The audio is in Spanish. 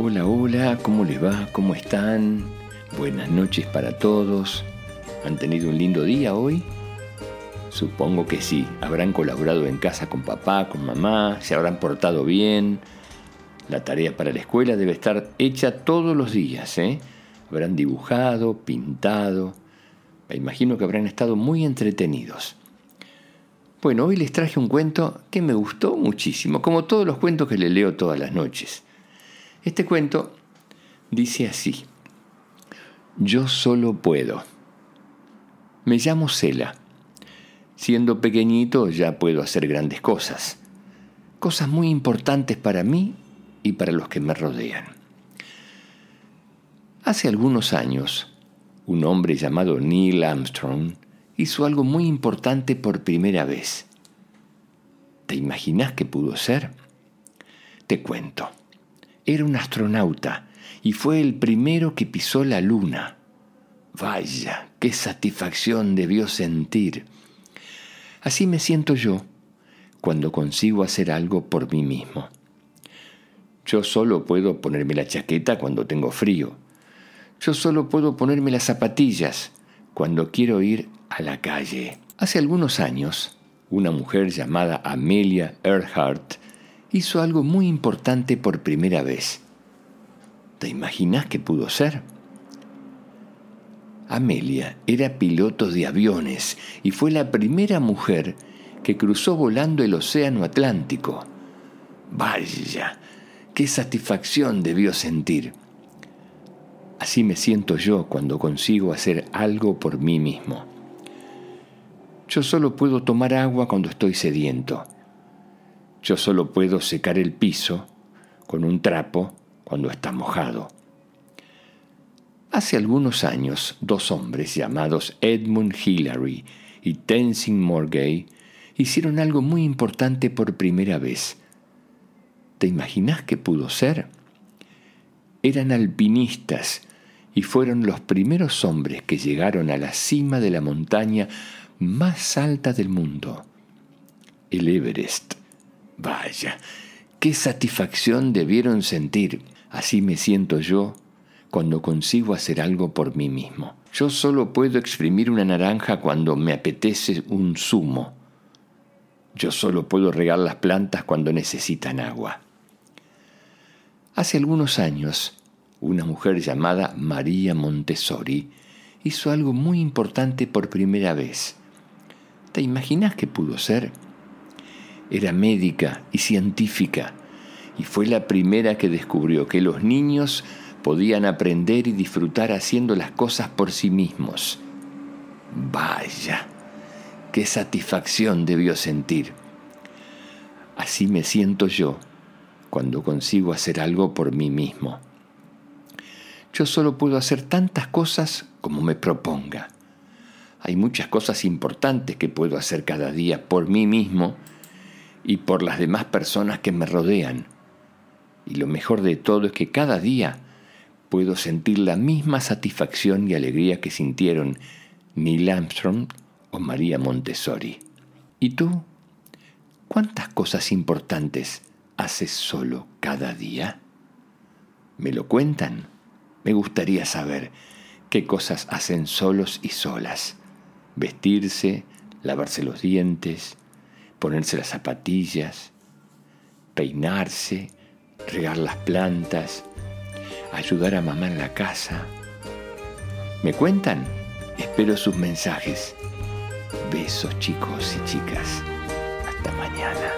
Hola, hola, ¿cómo les va? ¿Cómo están? Buenas noches para todos. ¿Han tenido un lindo día hoy? Supongo que sí. Habrán colaborado en casa con papá, con mamá, se habrán portado bien. La tarea para la escuela debe estar hecha todos los días, ¿eh? Habrán dibujado, pintado. Me imagino que habrán estado muy entretenidos. Bueno, hoy les traje un cuento que me gustó muchísimo, como todos los cuentos que le leo todas las noches. Este cuento dice así, Yo solo puedo. Me llamo Cela. Siendo pequeñito ya puedo hacer grandes cosas, cosas muy importantes para mí y para los que me rodean. Hace algunos años, un hombre llamado Neil Armstrong hizo algo muy importante por primera vez. ¿Te imaginas qué pudo ser? Te cuento. Era un astronauta y fue el primero que pisó la luna. Vaya, qué satisfacción debió sentir. Así me siento yo cuando consigo hacer algo por mí mismo. Yo solo puedo ponerme la chaqueta cuando tengo frío. Yo solo puedo ponerme las zapatillas cuando quiero ir a la calle. Hace algunos años, una mujer llamada Amelia Earhart hizo algo muy importante por primera vez. ¿Te imaginas qué pudo ser? Amelia era piloto de aviones y fue la primera mujer que cruzó volando el Océano Atlántico. Vaya, qué satisfacción debió sentir. Así me siento yo cuando consigo hacer algo por mí mismo. Yo solo puedo tomar agua cuando estoy sediento yo solo puedo secar el piso con un trapo cuando está mojado. Hace algunos años, dos hombres llamados Edmund Hillary y Tenzin Morgay hicieron algo muy importante por primera vez. ¿Te imaginas qué pudo ser? Eran alpinistas y fueron los primeros hombres que llegaron a la cima de la montaña más alta del mundo, el Everest. Vaya, qué satisfacción debieron sentir. Así me siento yo cuando consigo hacer algo por mí mismo. Yo solo puedo exprimir una naranja cuando me apetece un zumo. Yo solo puedo regar las plantas cuando necesitan agua. Hace algunos años, una mujer llamada María Montessori hizo algo muy importante por primera vez. ¿Te imaginas qué pudo ser? Era médica y científica y fue la primera que descubrió que los niños podían aprender y disfrutar haciendo las cosas por sí mismos. Vaya, qué satisfacción debió sentir. Así me siento yo cuando consigo hacer algo por mí mismo. Yo solo puedo hacer tantas cosas como me proponga. Hay muchas cosas importantes que puedo hacer cada día por mí mismo y por las demás personas que me rodean. Y lo mejor de todo es que cada día puedo sentir la misma satisfacción y alegría que sintieron Neil Armstrong o María Montessori. ¿Y tú? ¿Cuántas cosas importantes haces solo cada día? ¿Me lo cuentan? Me gustaría saber qué cosas hacen solos y solas. Vestirse, lavarse los dientes, ponerse las zapatillas, peinarse, regar las plantas, ayudar a mamá en la casa. ¿Me cuentan? Espero sus mensajes. Besos chicos y chicas. Hasta mañana.